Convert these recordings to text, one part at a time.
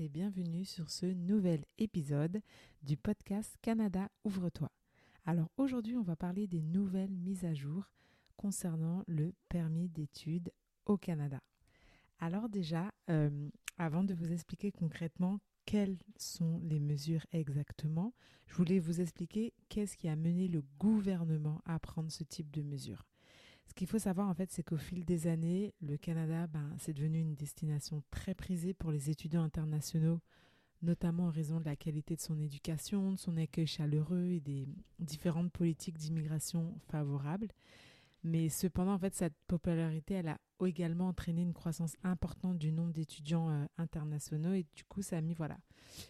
Et bienvenue sur ce nouvel épisode du podcast Canada Ouvre-toi. Alors aujourd'hui, on va parler des nouvelles mises à jour concernant le permis d'études au Canada. Alors déjà, euh, avant de vous expliquer concrètement quelles sont les mesures exactement, je voulais vous expliquer qu'est-ce qui a mené le gouvernement à prendre ce type de mesures. Ce qu'il faut savoir en fait, c'est qu'au fil des années, le Canada, ben, c'est devenu une destination très prisée pour les étudiants internationaux, notamment en raison de la qualité de son éducation, de son accueil chaleureux et des différentes politiques d'immigration favorables. Mais cependant, en fait, cette popularité, elle a également entraîné une croissance importante du nombre d'étudiants euh, internationaux et du coup, ça a mis voilà,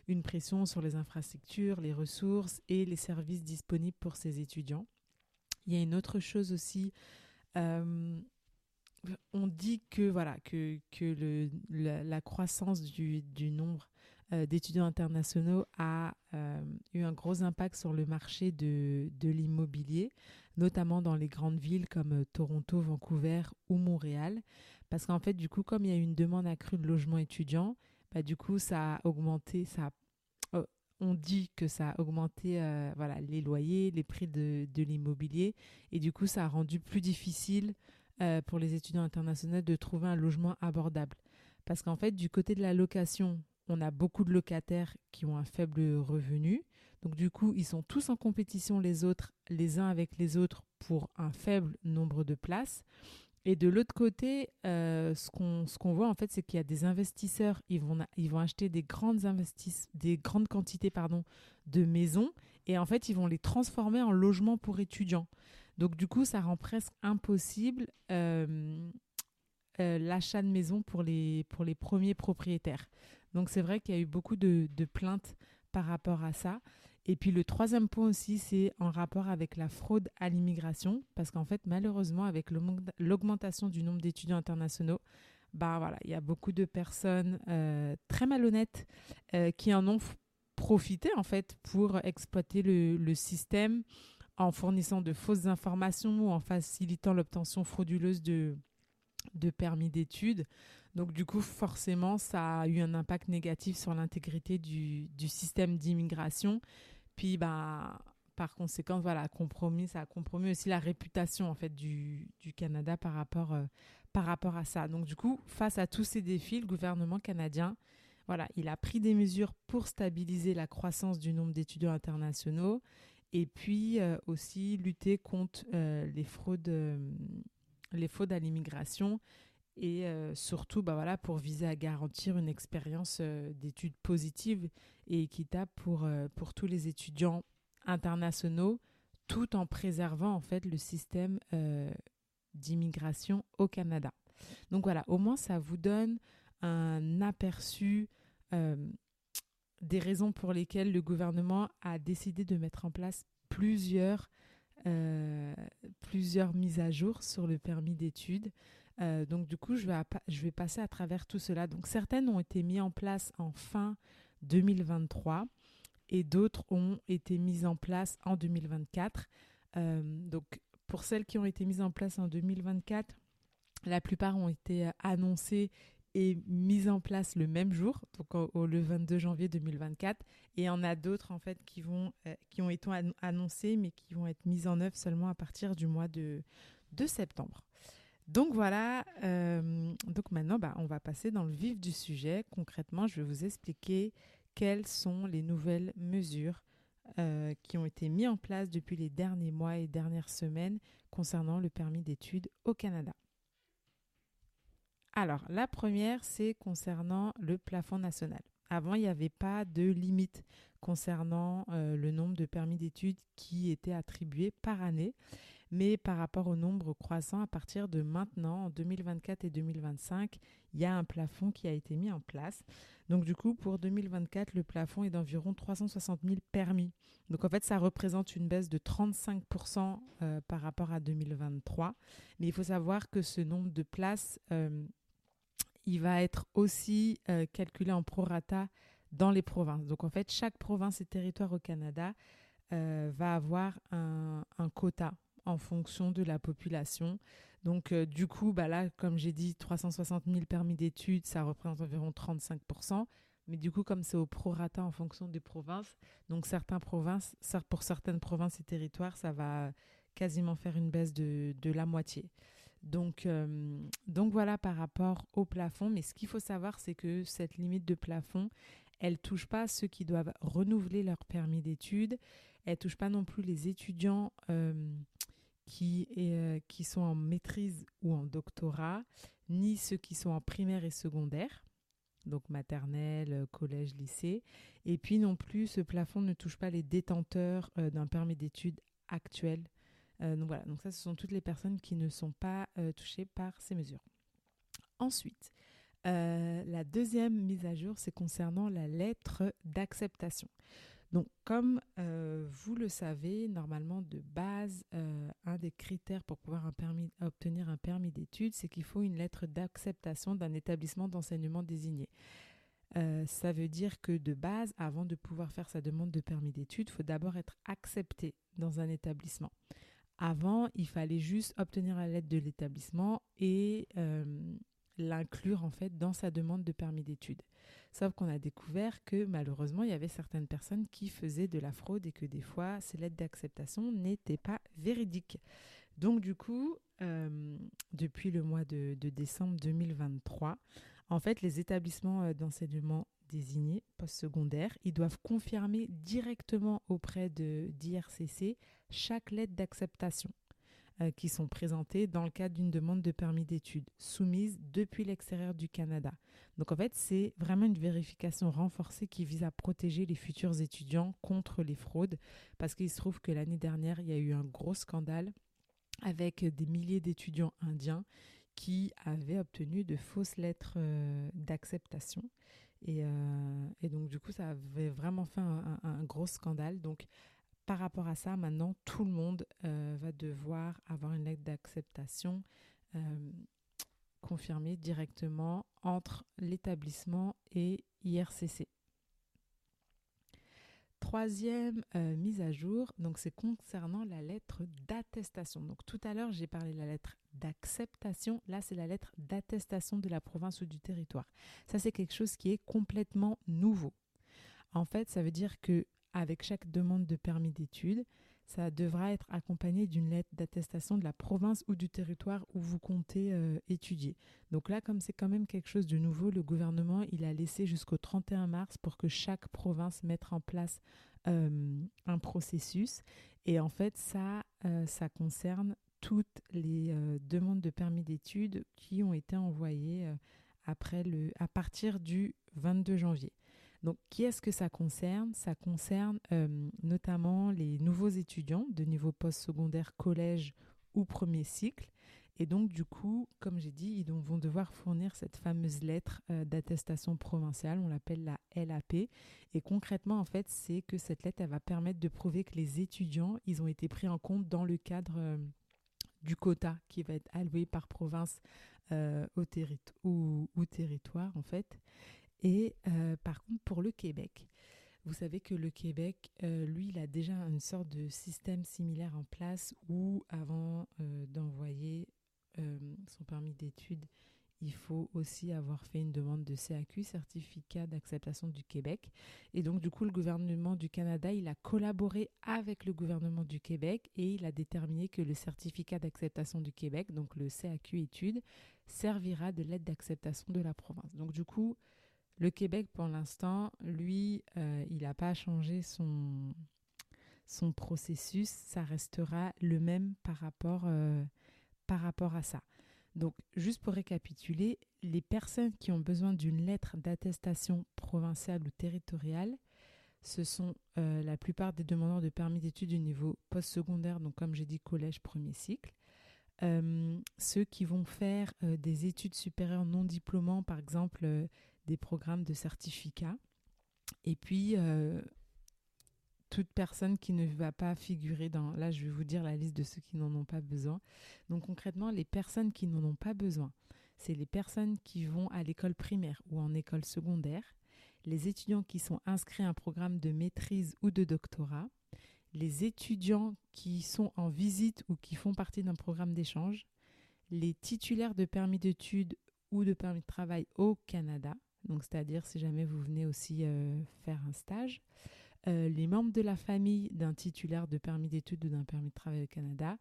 une pression sur les infrastructures, les ressources et les services disponibles pour ces étudiants. Il y a une autre chose aussi. Euh, on dit que voilà que, que le, la, croissance du, du nombre euh, d'étudiants internationaux a eu un gros impact sur le marché de, de l'immobilier notamment dans les grandes villes comme euh, Toronto, Vancouver ou Montréal. Parce qu'en fait, du coup, comme il y a une demande accrue de logements étudiants, bah, du coup, ça a augmenté, ça oh, on dit que ça a augmenté euh, voilà, les loyers, les prix de, de l'immobilier. Et du coup, ça a rendu plus difficile euh, pour les étudiants internationaux de trouver un logement abordable. Parce qu'en fait, du côté de la location, on a beaucoup de locataires qui ont un faible revenu. Donc du coup, ils sont tous en compétition les uns avec les autres pour un faible nombre de places. Et de l'autre côté, euh, ce qu'on voit en fait, c'est qu'il y a des investisseurs, ils vont, ils vont acheter des grandes, investis, des grandes quantités pardon, de maisons et en fait, ils vont les transformer en logements pour étudiants. Donc du coup, ça rend presque impossible euh, euh, l'achat de maisons pour les, pour les premiers propriétaires. Donc c'est vrai qu'il y a eu beaucoup de, de plaintes par rapport à ça. Et puis le troisième point aussi, c'est en rapport avec la fraude à l'immigration, parce qu'en fait, malheureusement, avec l'augmentation du nombre d'étudiants internationaux, bah voilà, il y a beaucoup de personnes euh, très malhonnêtes euh, qui en ont profité en fait pour exploiter le, le, système en fournissant de fausses informations ou en facilitant l'obtention frauduleuse de, de permis d'études. Donc du coup, forcément, ça a eu un impact négatif sur l'intégrité du, du système d'immigration puis, bah, par conséquent, voilà, compromis, ça a compromis aussi la réputation en fait du, du Canada par rapport, euh, par rapport à ça. Donc, du coup, face à tous ces défis, le gouvernement canadien, voilà, il a pris des mesures pour stabiliser la croissance du nombre d'étudiants internationaux et puis euh, aussi lutter contre euh, les fraudes, les fraudes à l'immigration et surtout bah voilà, pour viser à garantir une expérience d'études positive et équitable pour, pour tous les étudiants internationaux, tout en préservant en fait le système d'immigration au Canada. Donc voilà, au moins ça vous donne un aperçu des raisons pour lesquelles le gouvernement a décidé de mettre en place plusieurs, plusieurs mises à jour sur le permis d'études. Euh, donc du coup, je vais, je vais passer à travers tout cela. Donc certaines ont été mises en place en fin 2023 et d'autres ont été mises en place en 2024. Euh, donc pour celles qui ont été mises en place en 2024, la plupart ont été euh, annoncées et mises en place le même jour, donc au, le 22 janvier 2024. Et il y en a d'autres en fait qui, vont, qui ont été annoncées mais qui vont être mises en œuvre seulement à partir du mois de septembre. Donc voilà, euh, donc maintenant bah, on va passer dans le vif du sujet. Concrètement, je vais vous expliquer quelles sont les nouvelles mesures euh, qui ont été mises en place depuis les derniers mois et dernières semaines concernant le permis d'études au Canada. Alors, la première, c'est concernant le plafond national. Avant, il n'y avait pas de limite concernant euh, le nombre de permis d'études qui étaient attribués par année. Mais par rapport au nombre croissant, à partir de maintenant, en 2024 et 2025, il y a un plafond qui a été mis en place. Donc du coup, pour 2024, le plafond est d'environ 360 000 permis. Donc en fait, ça représente une baisse de 35% euh, par rapport à 2023. Mais il faut savoir que ce nombre de places, euh, il va être aussi euh, calculé en prorata dans les provinces. Donc en fait, chaque province et territoire au Canada va avoir un, un quota en fonction de la population. Donc, euh, du coup, bah là, comme j'ai dit, 360 000 permis d'études, ça représente environ 35% mais du coup, comme c'est au prorata en fonction des provinces, donc certaines provinces, pour certaines provinces et territoires, ça va quasiment faire une baisse de, la moitié. Donc, euh, donc voilà par rapport au plafond. Mais ce qu'il faut savoir, c'est que cette limite de plafond, elle touche pas ceux qui doivent renouveler leur permis d'études. Elle touche pas non plus les étudiants euh, qui, euh, qui sont en maîtrise ou en doctorat, ni ceux qui sont en primaire et secondaire, donc maternelle, euh, collège, lycée. Et puis non plus, ce plafond ne touche pas les détenteurs euh, d'un permis d'études actuel. donc voilà, donc ça, ce sont toutes les personnes qui ne sont pas touchées par ces mesures. Ensuite, la deuxième mise à jour, c'est concernant la lettre d'acceptation. Donc, comme euh, vous le savez, normalement, de base, euh, un des critères pour pouvoir obtenir un permis d'études, c'est qu'il faut une lettre d'acceptation d'un établissement d'enseignement désigné. Euh, ça veut dire que de base, avant de pouvoir faire sa demande de permis d'études, il faut d'abord être accepté dans un établissement. Avant, il fallait juste obtenir la lettre de l'établissement et l'inclure en fait dans sa demande de permis d'études. Sauf qu'on a découvert que malheureusement, il y avait certaines personnes qui faisaient de la fraude et que des fois, ces lettres d'acceptation n'étaient pas véridiques. Donc du coup, euh, depuis le mois de, décembre 2023, en fait, les établissements euh, d'enseignement désignés postsecondaires, ils doivent confirmer directement auprès de d'IRCC chaque lettre d'acceptation. Euh, qui sont présentées dans le cadre d'une demande de permis d'études soumise depuis l'extérieur du Canada. Donc en fait, c'est vraiment une vérification renforcée qui vise à protéger les futurs étudiants contre les fraudes parce qu'il se trouve que l'année dernière, il y a eu un gros scandale avec des milliers d'étudiants indiens qui avaient obtenu de fausses lettres euh, d'acceptation. Euh, et, donc, du coup, ça avait vraiment fait un, un gros scandale. Donc, par rapport à ça, maintenant, tout le monde euh, va devoir avoir une lettre d'acceptation euh, confirmée directement entre l'établissement et IRCC. Troisième euh, mise à jour, donc c'est concernant la lettre d'attestation. Donc tout à l'heure, j'ai parlé de la lettre d'acceptation. Là, c'est la lettre d'attestation de la province ou du territoire. Ça, c'est quelque chose qui est complètement nouveau. En fait, ça veut dire que avec chaque demande de permis d'études, ça devra être accompagné d'une lettre d'attestation de la province ou du territoire où vous comptez euh, étudier. Donc là, comme c'est quand même quelque chose de nouveau, le gouvernement, il a laissé jusqu'au 31 mars pour que chaque province mette en place euh, un processus. Et en fait, ça, euh, ça concerne toutes les demandes de permis d'études qui ont été envoyées après le, à partir du 22 janvier. Donc, qui est-ce que ça concerne? Ça concerne euh, notamment les nouveaux étudiants de niveau postsecondaire, collège ou premier cycle. Et donc, du coup, comme j'ai dit, ils vont devoir fournir cette fameuse lettre euh, d'attestation provinciale, on l'appelle la LAP. Et concrètement, en fait, c'est que cette lettre, elle va permettre de prouver que les étudiants, ils ont été pris en compte dans le cadre euh, du quota qui va être alloué par province ou, ou territoire, en fait. Et euh, par contre, pour le Québec, vous savez que le Québec, euh, lui, il a déjà une sorte de système similaire en place où avant euh, d'envoyer son permis d'études, il faut aussi avoir fait une demande de CAQ, certificat d'acceptation du Québec. Et donc, du coup, le gouvernement du Canada, il a collaboré avec le gouvernement du Québec et il a déterminé que le certificat d'acceptation du Québec, donc le CAQ études, servira de l'aide d'acceptation de la province. Donc, du coup, le Québec, pour l'instant, lui, euh, il n'a pas changé son, son processus. Ça restera le même par rapport, euh, par rapport à ça. Donc, juste pour récapituler, les personnes qui ont besoin d'une lettre d'attestation provinciale ou territoriale ce sont la plupart des demandeurs de permis d'études du niveau postsecondaire, donc comme j'ai dit collège premier cycle. ceux qui vont faire des études supérieures non diplômants, par exemple des programmes de certificat. Et puis, toute personne qui ne va pas figurer dans... Là, je vais vous dire la liste de ceux qui n'en ont pas besoin. Donc concrètement, les personnes qui n'en ont pas besoin, c'est les personnes qui vont à l'école primaire ou en école secondaire, les étudiants qui sont inscrits à un programme de maîtrise ou de doctorat, les étudiants qui sont en visite ou qui font partie d'un programme d'échange, les titulaires de permis d'études ou de permis de travail au Canada, donc c'est-à-dire si jamais vous venez aussi euh, faire un stage, euh, les membres de la famille d'un titulaire de permis d'études ou d'un permis de travail au Canada,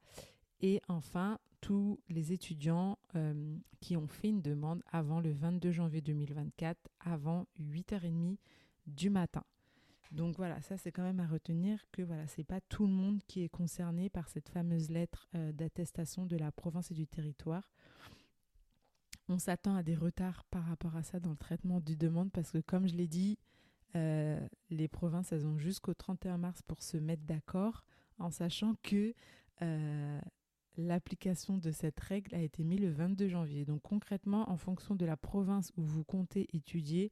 et enfin tous les étudiants euh, qui ont fait une demande avant le 22 janvier 2024, avant 8h30 du matin. Donc voilà, ça c'est quand même à retenir que voilà, c'est pas tout le monde qui est concerné par cette fameuse lettre d'attestation de la province et du territoire. On s'attend à des retards par rapport à ça dans le traitement du demande parce que comme je l'ai dit, euh, les provinces, ont jusqu'au 31 mars pour se mettre d'accord, en sachant que euh, l'application de cette règle a été mise le 22 janvier. Donc concrètement, en fonction de la province où vous comptez étudier,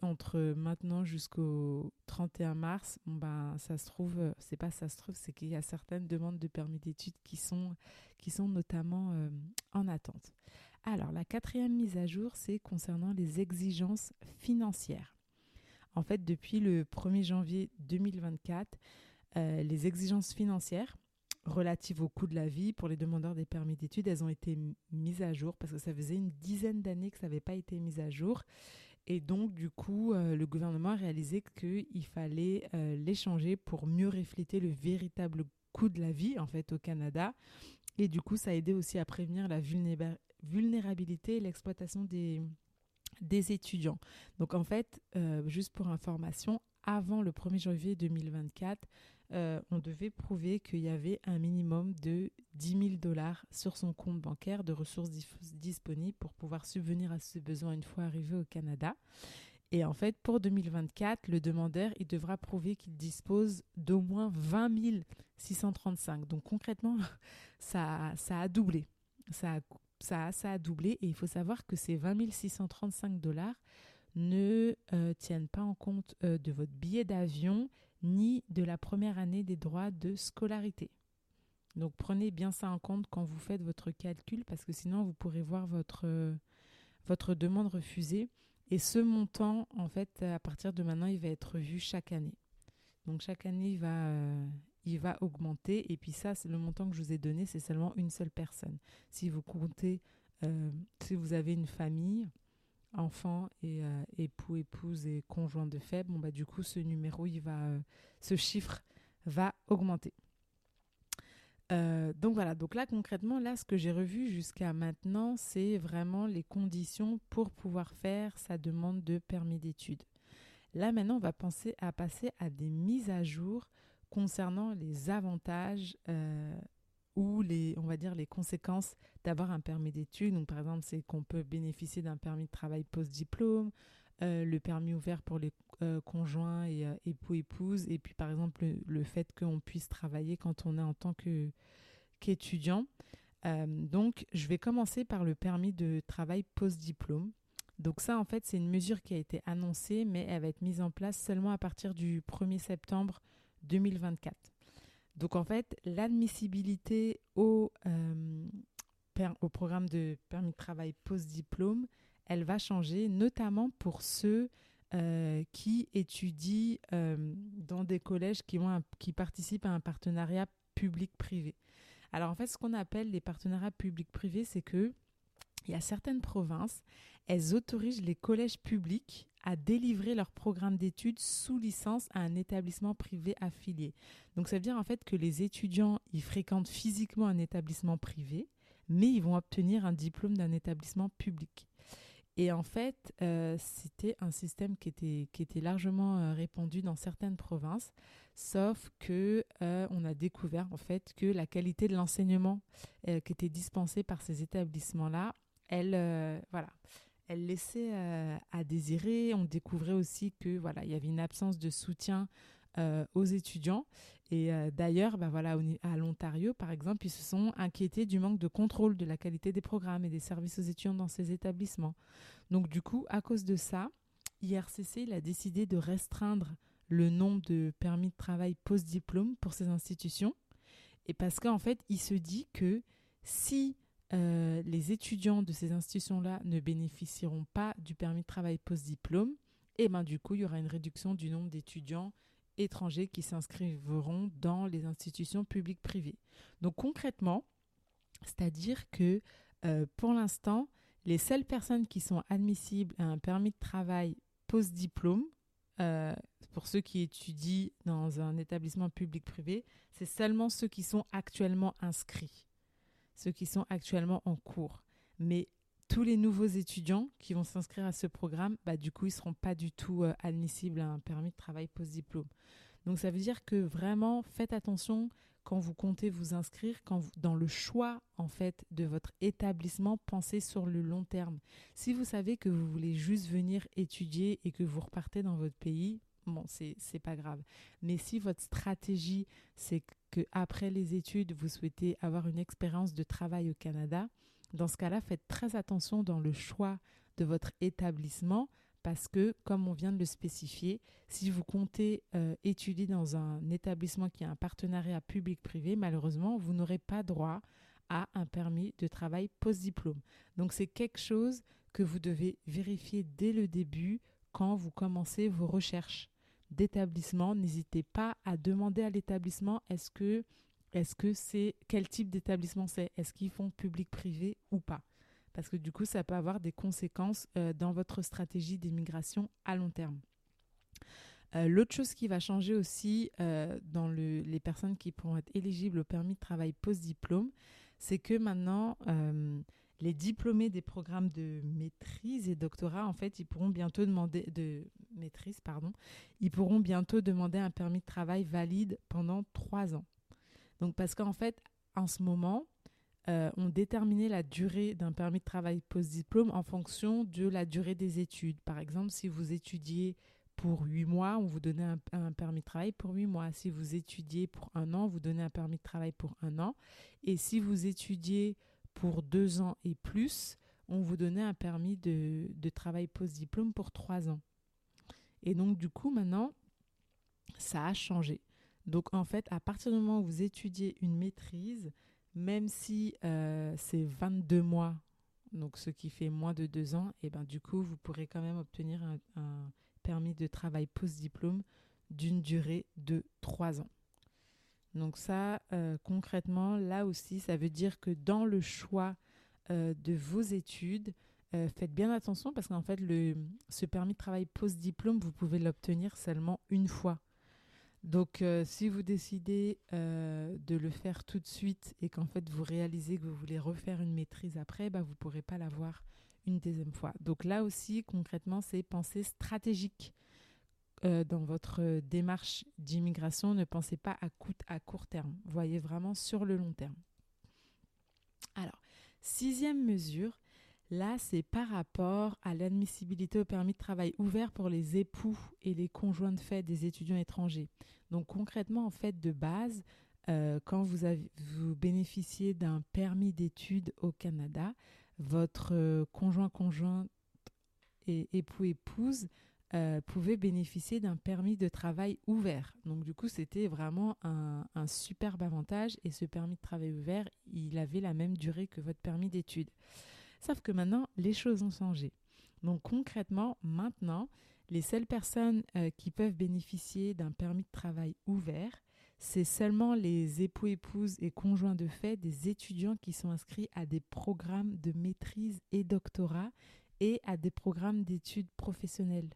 entre maintenant jusqu'au 31 mars, ben, ça se trouve, c'est pas ça se trouve, c'est qu'il y a certaines demandes de permis d'études qui sont, qui sont notamment euh, en attente. Alors, la quatrième mise à jour, c'est concernant les exigences financières. En fait, depuis le 1er janvier 2024, euh, les exigences financières relatives au coût de la vie pour les demandeurs des permis d'études, elles ont été mises à jour parce que ça faisait une dizaine d'années que ça n'avait pas été mis à jour. Et donc, du coup, euh, le gouvernement a réalisé qu'il fallait euh, les changer pour mieux refléter le véritable coût de la vie, en fait, au Canada. Et du coup, ça a aidé aussi à prévenir la vulnérabilité et l'exploitation des, des étudiants. Donc en fait, euh, juste pour information, avant le 1er janvier 2024, euh, on devait prouver qu'il y avait un minimum de 10 000 dollars sur son compte bancaire de ressources disponibles pour pouvoir subvenir à ce besoin une fois arrivé au Canada. Et en fait, pour 2024, le demandeur, il devra prouver qu'il dispose d'au moins 20 635. Donc concrètement, ça, ça a doublé. Ça a ça, ça a doublé et il faut savoir que ces 20 635 dollars ne euh, tiennent pas en compte euh, de votre billet d'avion ni de la première année des droits de scolarité. Donc prenez bien ça en compte quand vous faites votre calcul parce que sinon vous pourrez voir votre, votre demande refusée. Et ce montant, en fait, à partir de maintenant, il va être vu chaque année. Donc chaque année, il va, euh, il va augmenter. Et puis ça, c'est le montant que je vous ai donné, c'est seulement une seule personne. Si vous comptez, euh, si vous avez une famille, enfants et euh, époux, épouse et conjoint de fait, bon bah du coup ce numéro, il va, euh, ce chiffre va augmenter. donc voilà, donc là concrètement, là ce que j'ai revu jusqu'à maintenant, c'est vraiment les conditions pour pouvoir faire sa demande de permis d'études. Là maintenant, on va penser à passer à des mises à jour concernant les avantages euh, ou les, on va dire, les conséquences d'avoir un permis d'études. Donc, par exemple, c'est qu'on peut bénéficier d'un permis de travail post-diplôme, euh, le permis ouvert pour les euh, conjoints et époux-épouses, et puis, par exemple, le, fait qu'on puisse travailler quand on est en tant qu'étudiant. donc, je vais commencer par le permis de travail post-diplôme. Donc ça, en fait, c'est une mesure qui a été annoncée, mais elle va être mise en place seulement à partir du 1er septembre 2024. Donc en fait, l'admissibilité au, euh, au programme de permis de travail post-diplôme, elle va changer, notamment pour ceux euh, qui étudient euh, dans des collèges qui, ont qui participent à un partenariat public-privé. Alors en fait, ce qu'on appelle les partenariats public-privés, c'est que il y a certaines provinces, elles autorisent les collèges publics à délivrer leur programme d'études sous licence à un établissement privé affilié. Donc ça veut dire en fait que les étudiants, ils fréquentent physiquement un établissement privé, mais ils vont obtenir un diplôme d'un établissement public. Et en fait, euh, c'était un système qui était, largement euh, répandu dans certaines provinces, sauf que euh, on a découvert en fait que la qualité de l'enseignement qui était dispensé par ces établissements-là, elle, voilà, elle laissait à désirer. On découvrait aussi que voilà, il y avait une absence de soutien aux étudiants. Et d'ailleurs, bah voilà, à l'Ontario, par exemple, ils se sont inquiétés du manque de contrôle de la qualité des programmes et des services aux étudiants dans ces établissements. Donc du coup, à cause de ça, IRCC a décidé de restreindre le nombre de permis de travail post-diplôme pour ces institutions. Et parce qu'en fait, il se dit que si euh, les étudiants de ces institutions-là ne bénéficieront pas du permis de travail post-diplôme, et ben du coup, il y aura une réduction du nombre d'étudiants étrangers qui s'inscriveront dans les institutions publiques privées. Donc concrètement, c'est-à-dire que euh, pour l'instant, les seules personnes qui sont admissibles à un permis de travail post-diplôme, euh, pour ceux qui étudient dans un établissement public-privé, c'est seulement ceux qui sont actuellement inscrits, ceux qui sont actuellement en cours. Mais tous les nouveaux étudiants qui vont s'inscrire à ce programme, bah, du coup, ils ne seront pas du tout euh, admissibles à un permis de travail post-diplôme. Donc ça veut dire que vraiment, faites attention quand vous comptez vous inscrire, quand dans le choix en fait de votre établissement, pensez sur le long terme. Si vous savez que vous voulez juste venir étudier et que vous repartez dans votre pays, bon, c'est pas grave. Mais si votre stratégie c'est que après les études, vous souhaitez avoir une expérience de travail au Canada, dans ce cas-là, faites très attention dans le choix de votre établissement parce que, comme on vient de le spécifier, si vous comptez euh, étudier dans un établissement qui a un partenariat public-privé, malheureusement, vous n'aurez pas droit à un permis de travail post-diplôme. Donc c'est quelque chose que vous devez vérifier dès le début quand vous commencez vos recherches d'établissement. N'hésitez pas à demander à l'établissement est-ce que c'est quel type d'établissement c'est? Est-ce qu'ils font public-privé ou pas? Parce que du coup, ça peut avoir des conséquences euh, dans votre stratégie d'immigration à long terme. Euh, l'autre chose qui va changer aussi euh, dans les personnes qui pourront être éligibles au permis de travail post-diplôme, c'est que maintenant, les diplômés des programmes de maîtrise et doctorat, en fait, ils pourront bientôt demander de maîtrise, pardon, ils pourront bientôt demander un permis de travail valide pendant trois ans. Donc, parce qu'en fait, en ce moment, euh, ont déterminé la durée d'un permis de travail post-diplôme en fonction de la durée des études. Par exemple, si vous étudiez pour huit mois, on vous donnait un, permis de travail pour huit mois. Si vous étudiez pour un an, vous donnez un permis de travail pour un an. Et si vous étudiez pour deux ans et plus, on vous donnait un permis de, travail post-diplôme pour trois ans. Et donc, du coup, maintenant, ça a changé. Donc, en fait, à partir du moment où vous étudiez une maîtrise, même si euh, c'est 22 mois, donc ce qui fait moins de deux ans, et ben du coup, vous pourrez quand même obtenir un, permis de travail post-diplôme d'une durée de trois ans. Donc ça, euh, concrètement, là aussi, ça veut dire que dans le choix euh, de vos études, faites bien attention parce qu'en fait, le, ce permis de travail post-diplôme, vous pouvez l'obtenir seulement une fois. Donc, euh, si vous décidez euh, de le faire tout de suite et qu'en fait vous réalisez que vous voulez refaire une maîtrise après, bah, vous ne pourrez pas l'avoir une deuxième fois. Donc là aussi, concrètement, c'est penser stratégique euh, dans votre démarche d'immigration. Ne pensez pas à, à court terme. Voyez vraiment sur le long terme. Alors, sixième mesure, Là, c'est par rapport à l'admissibilité au permis de travail ouvert pour les époux et les conjoints de fait des étudiants étrangers. Donc concrètement, en fait, de base, euh, quand vous, avez, vous bénéficiez d'un permis d'études au Canada, votre euh, conjoint, conjointe et époux, épouse euh, pouvait bénéficier d'un permis de travail ouvert. Donc du coup, c'était vraiment un, un, superbe avantage et ce permis de travail ouvert, il avait la même durée que votre permis d'études. Sauf que maintenant, les choses ont changé. Donc concrètement, maintenant, les seules personnes euh, qui peuvent bénéficier d'un permis de travail ouvert, c'est seulement les époux, épouses et conjoints de fait des étudiants qui sont inscrits à des programmes de maîtrise et doctorat et à des programmes d'études professionnelles.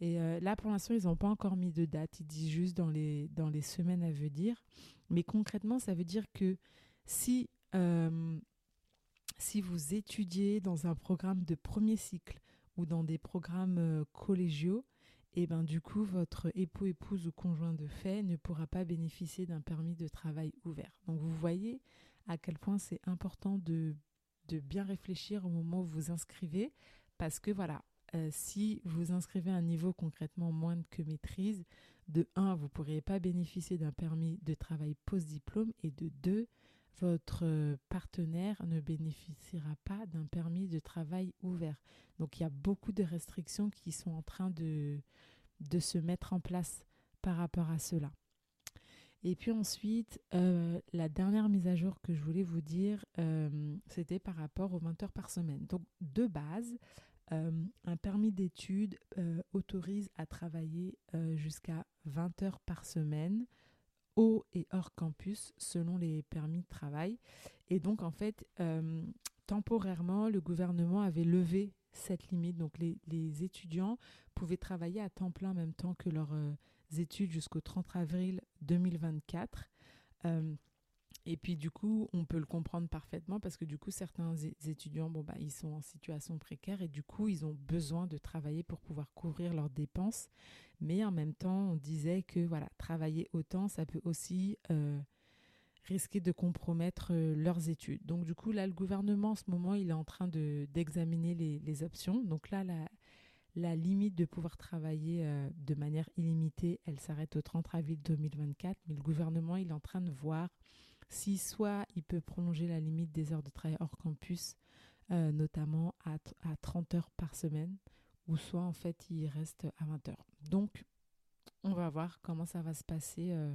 Et euh, là, pour l'instant, ils n'ont pas encore mis de date. Ils disent juste dans les, dans les semaines à venir. Mais concrètement, ça veut dire que si euh, si vous étudiez dans un programme de premier cycle ou dans des programmes euh, collégiaux, et eh ben du coup votre époux, épouse ou conjoint de fait ne pourra pas bénéficier d'un permis de travail ouvert. Donc vous voyez à quel point c'est important de, de bien réfléchir au moment où vous inscrivez parce que voilà, euh, si vous inscrivez un niveau concrètement moins que maîtrise, de 1, vous ne pourriez pas bénéficier d'un permis de travail post-diplôme et de 2, votre partenaire ne bénéficiera pas d'un permis de travail ouvert. Donc il y a beaucoup de restrictions qui sont en train de, se mettre en place par rapport à cela. Et puis ensuite, euh, la dernière mise à jour que je voulais vous dire, euh, c'était par rapport aux 20 heures par semaine. Donc de base, euh, un permis d'études autorise à travailler jusqu'à 20 heures par semaine au et hors campus selon les permis de travail. Et donc, en fait, euh, temporairement, le gouvernement avait levé cette limite. Donc, les, les, étudiants pouvaient travailler à temps plein en même temps que leurs euh, études jusqu'au 30 avril 2024. Et puis du coup, on peut le comprendre parfaitement parce que du coup, certains étudiants, bon bah, ils sont en situation précaire et du coup, ils ont besoin de travailler pour pouvoir couvrir leurs dépenses. Mais en même temps, on disait que voilà, travailler autant, ça peut aussi euh, risquer de compromettre euh, leurs études. Donc du coup, là, le gouvernement, en ce moment, il est en train de d'examiner les, les, options. Donc là, la, limite de pouvoir travailler euh, de manière illimitée, elle s'arrête au 30 avril 2024. Mais le gouvernement, il est en train de voir si soit il peut prolonger la limite des heures de travail hors campus, euh, notamment à, à 30 heures par semaine, ou soit en fait il reste à 20 heures. Donc on va voir comment ça va se passer euh,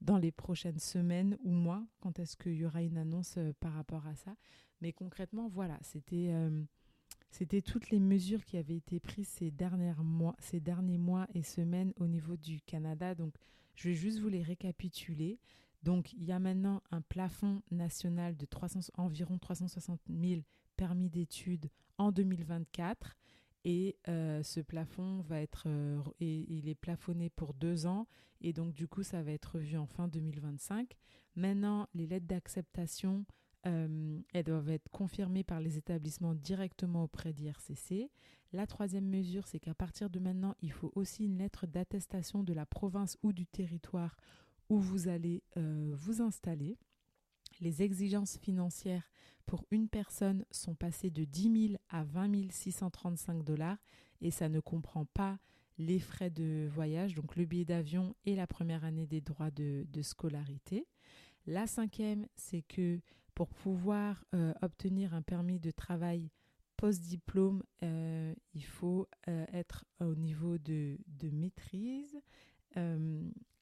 dans les prochaines semaines ou mois, quand est-ce qu'il y aura une annonce euh, par rapport à ça? Mais concrètement, voilà, c'était c'était toutes les mesures qui avaient été prises ces, mois, ces derniers mois et semaines au niveau du Canada. Donc, je vais juste vous les récapituler. Donc, il y a maintenant un plafond national de 300, environ 360 000 permis d'études en 2024. Et euh, ce plafond va être, euh, il est plafonné pour deux ans. Et donc, du coup, ça va être revu en fin 2025. Maintenant, les lettres d'acceptation, euh, elles doivent être confirmées par les établissements directement auprès d'IRCC. La troisième mesure, c'est qu'à partir de maintenant, il faut aussi une lettre d'attestation de la province ou du territoire où vous allez euh, vous installer. Les exigences financières pour une personne sont passées de 10 000 à 20 635 dollars et ça ne comprend pas les frais de voyage, donc le billet d'avion et la première année des droits de, scolarité. La cinquième, c'est que pour pouvoir euh, obtenir un permis de travail post-diplôme, euh, il faut être au niveau de, de maîtrise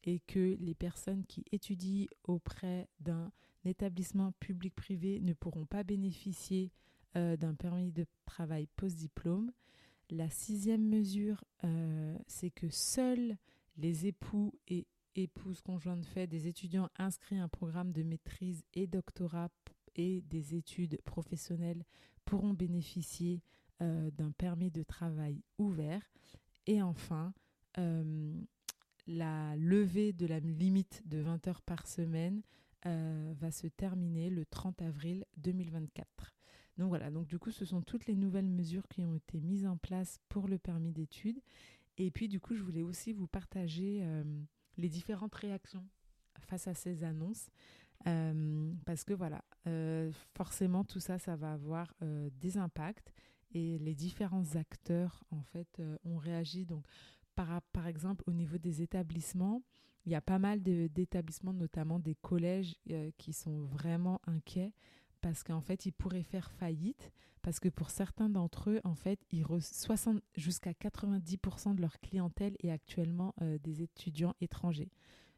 et que les personnes qui étudient auprès d'un établissement public-privé ne pourront pas bénéficier euh, d'un permis de travail post-diplôme. La sixième mesure, euh, c'est que seuls les époux et épouses conjointes de fait des étudiants inscrits à un programme de maîtrise et doctorat et des études professionnelles pourront bénéficier euh, d'un permis de travail ouvert. Et enfin, la levée de la limite de 20 heures par semaine euh, va se terminer le 30 avril 2024. Donc voilà, donc du coup, ce sont toutes les nouvelles mesures qui ont été mises en place pour le permis d'études. Et puis du coup, je voulais aussi vous partager euh, les différentes réactions face à ces annonces. Euh, parce que voilà, forcément, tout ça, ça va avoir des impacts et les différents acteurs, en fait, ont réagi. Donc, par, exemple, au niveau des établissements, il y a pas mal d'établissements, notamment des collèges, euh, qui sont vraiment inquiets parce qu'en fait, ils pourraient faire faillite parce que pour certains d'entre eux, en fait, jusqu'à 90% de leur clientèle est actuellement euh, des étudiants étrangers.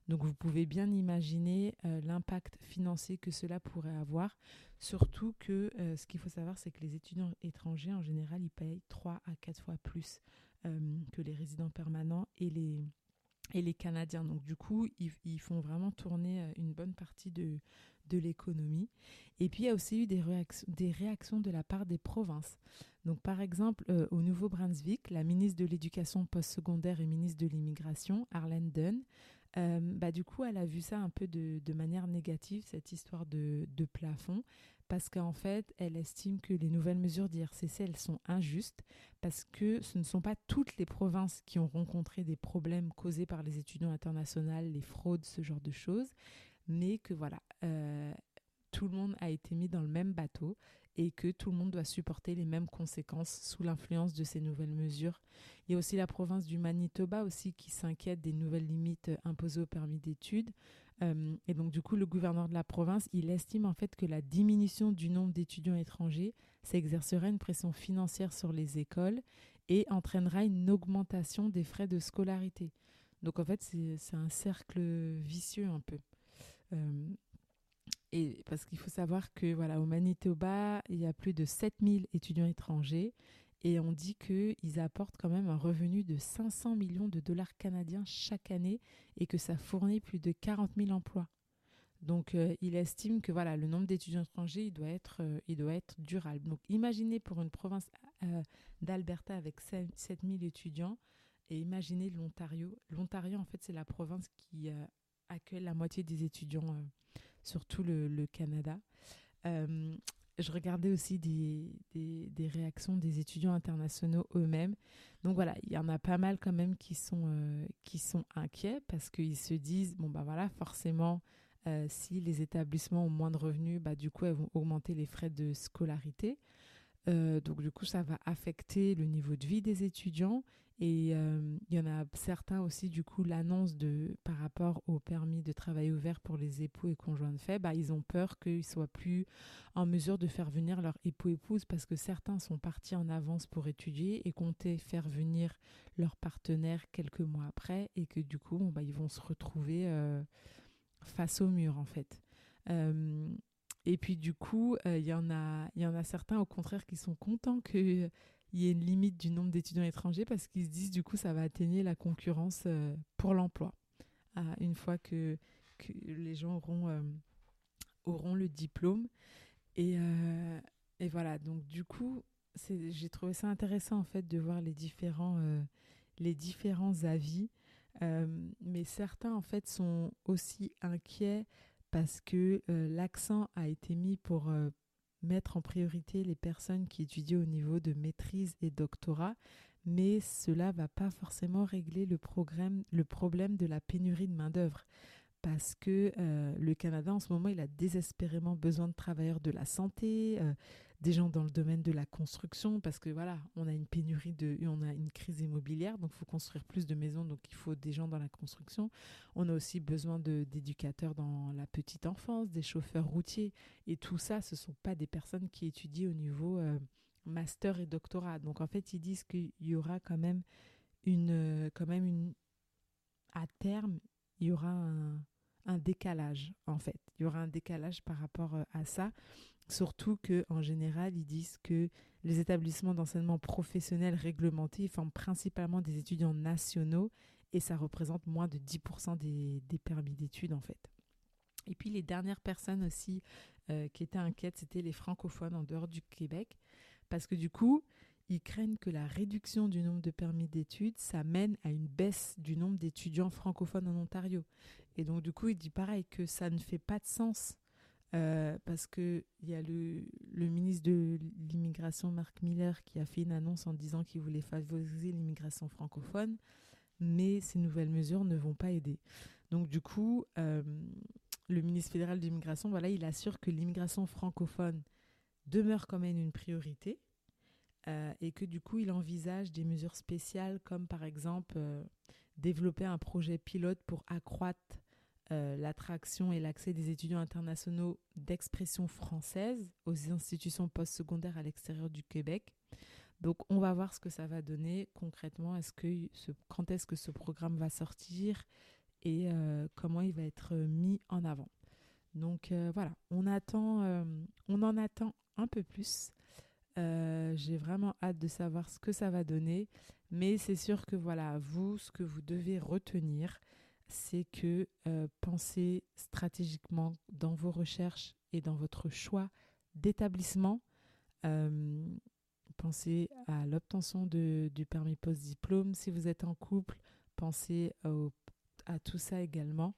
Donc vous pouvez bien imaginer euh, l'impact financier que cela pourrait avoir, surtout que ce qu'il faut savoir, c'est que les étudiants étrangers, en général, ils payent 3 à 4 fois plus que les résidents permanents et les, et les Canadiens. Donc du coup, ils, font vraiment tourner euh, une bonne partie de, de l'économie. Et puis il y a aussi eu des réactions, des réactions de la part des provinces. Donc par exemple, euh, au Nouveau-Brunswick, la ministre de l'Éducation postsecondaire et ministre de l'Immigration, Arlene Dunn, bah, du coup, elle a vu ça un peu de, de manière négative, cette histoire de, de plafond, parce qu'en fait, elle estime que les nouvelles mesures d'IRCC, elles sont injustes, parce que ce ne sont pas toutes les provinces qui ont rencontré des problèmes causés par les étudiants internationaux, les fraudes, ce genre de choses, mais que voilà, euh, tout le monde a été mis dans le même bateau et que tout le monde doit supporter les mêmes conséquences sous l'influence de ces nouvelles mesures. Il y a aussi la province du Manitoba aussi qui s'inquiète des nouvelles limites imposées au permis d'études. Euh, et donc du coup, le gouverneur de la province, il estime en fait que la diminution du nombre d'étudiants étrangers, ça exercera une pression financière sur les écoles et entraînera une augmentation des frais de scolarité. Donc en fait, c'est un cercle vicieux un peu. Euh, et parce qu'il faut savoir que voilà, au Manitoba, il y a plus de 7000 étudiants étrangers et on dit qu'ils apportent quand même un revenu de 500 millions de dollars canadiens chaque année et que ça fournit plus de 40 000 emplois. Donc, euh, il estime que voilà, le nombre d'étudiants étrangers, il doit, être, euh, il doit être durable. Donc, imaginez pour une province euh, d'Alberta avec 7000 étudiants et imaginez l'Ontario. L'Ontario, en fait, c'est la province qui accueille la moitié des étudiants sur tout le, Canada. Euh, je regardais aussi des, des, réactions des étudiants internationaux eux-mêmes. Donc voilà, il y en a pas mal quand même qui sont, euh, qui sont inquiets parce qu'ils se disent, bon bah voilà, forcément, euh, si les établissements ont moins de revenus, bah du coup, elles vont augmenter les frais de scolarité. donc du coup, ça va affecter le niveau de vie des étudiants et euh, il y en a certains aussi, du coup, l'annonce de par rapport au permis de travail ouvert pour les époux et conjoints de fait, bah, ils ont peur qu'ils soient plus en mesure de faire venir leur époux-épouse parce que certains sont partis en avance pour étudier et comptaient faire venir leur partenaire quelques mois après et que du coup, bah, ils vont se retrouver euh, face au mur en fait. Euh, et puis du coup, il y y en a certains au contraire qui sont contents que il y ait une limite du nombre d'étudiants étrangers parce qu'ils se disent du coup ça va atteindre la concurrence euh, pour l'emploi une fois que, que, les gens auront, euh, auront le diplôme. Et, euh, et, voilà, donc du coup, j'ai trouvé ça intéressant en fait de voir les différents, les différents avis. mais certains en fait sont aussi inquiets parce que l'accent a été mis pour mettre en priorité les personnes qui étudient au niveau de maîtrise et doctorat, mais cela va pas forcément régler le, le problème de la pénurie de main-d'œuvre. Parce que euh, le Canada, en ce moment, il a désespérément besoin de travailleurs de la santé, euh, des gens dans le domaine de la construction, parce que voilà, on a une pénurie de, on a une crise immobilière, donc il faut construire plus de maisons, donc il faut des gens dans la construction. On a aussi besoin d'éducateurs dans la petite enfance, des chauffeurs routiers, et tout ça, ce sont pas des personnes qui étudient au niveau euh, master et doctorat. Donc en fait, ils disent qu'il y aura quand même une, euh, quand même une, à terme, il y aura un, un décalage en fait. Il y aura un décalage par rapport euh, à ça. Surtout qu'en général, ils disent que les établissements d'enseignement professionnel réglementés forment principalement des étudiants nationaux et ça représente moins de 10% des, permis d'études en fait. Et puis les dernières personnes aussi euh, qui étaient inquiètes, c'était les francophones en dehors du Québec, parce que du coup, ils craignent que la réduction du nombre de permis d'études, ça mène à une baisse du nombre d'étudiants francophones en Ontario. Et donc du coup, il dit pareil que ça ne fait pas de sens euh, parce qu'il y a le, ministre de l'immigration, Marc Miller, qui a fait une annonce en disant qu'il voulait favoriser l'immigration francophone, mais ces nouvelles mesures ne vont pas aider. Donc du coup, euh, le ministre fédéral de l'immigration, voilà, il assure que l'immigration francophone demeure quand même une priorité euh, et que du coup, il envisage des mesures spéciales comme par exemple développer un projet pilote pour accroître euh, l'attraction et l'accès des étudiants internationaux d'expression française aux institutions postsecondaires à l'extérieur du Québec. Donc on va voir ce que ça va donner concrètement. Est-ce que quand est-ce que ce programme va sortir et euh, comment il va être mis en avant. Donc euh, voilà, on attend, on en attend un peu plus. J'ai vraiment hâte de savoir ce que ça va donner, mais c'est sûr que voilà, vous, ce que vous devez retenir, c'est que euh, pensez stratégiquement dans vos recherches et dans votre choix d'établissement. Euh, pensez à l'obtention du permis post-diplôme. Si vous êtes en couple, pensez à tout ça également.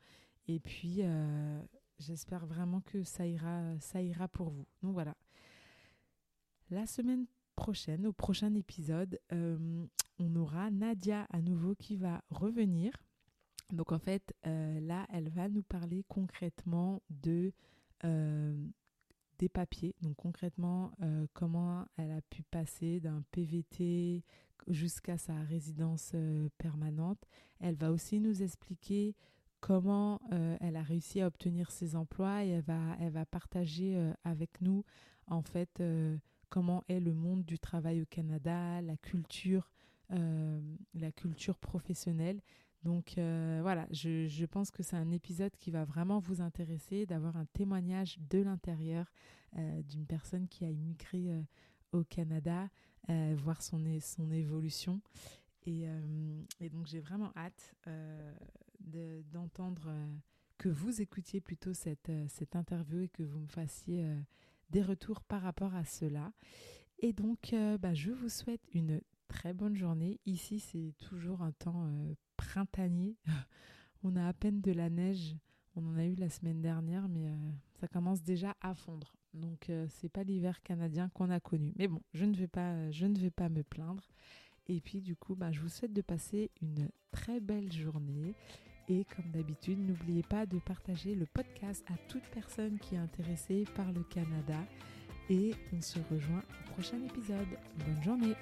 Et puis, euh, j'espère vraiment que ça ira, ça ira pour vous. Donc voilà. La semaine prochaine, au prochain épisode, on aura Nadia à nouveau qui va revenir donc en fait, euh, là, elle va nous parler concrètement de, euh, des papiers. Donc concrètement, comment elle a pu passer d'un PVT jusqu'à sa résidence permanente. Elle va aussi nous expliquer comment elle a réussi à obtenir ses emplois et elle va, elle va partager avec nous en fait comment est le monde du travail au Canada, la culture, la culture professionnelle. Donc voilà, je, pense que c'est un épisode qui va vraiment vous intéresser, d'avoir un témoignage de l'intérieur d'une personne qui a immigré au Canada, voir son, évolution. Et, donc j'ai vraiment hâte d'entendre que vous écoutiez plutôt cette, cette interview et que vous me fassiez des retours par rapport à cela. Et donc, bah, je vous souhaite une très bonne journée. Ici, c'est toujours un temps printanier. On a à peine de la neige. On en a eu la semaine dernière, mais ça commence déjà à fondre. Donc, c'est pas l'hiver canadien qu'on a connu. Mais bon, je ne vais pas, je ne vais pas me plaindre. Et puis, du coup, bah, je vous souhaite de passer une très belle journée. Et comme d'habitude, n'oubliez pas de partager le podcast à toute personne qui est intéressée par le Canada. Et on se rejoint au prochain épisode. Bonne journée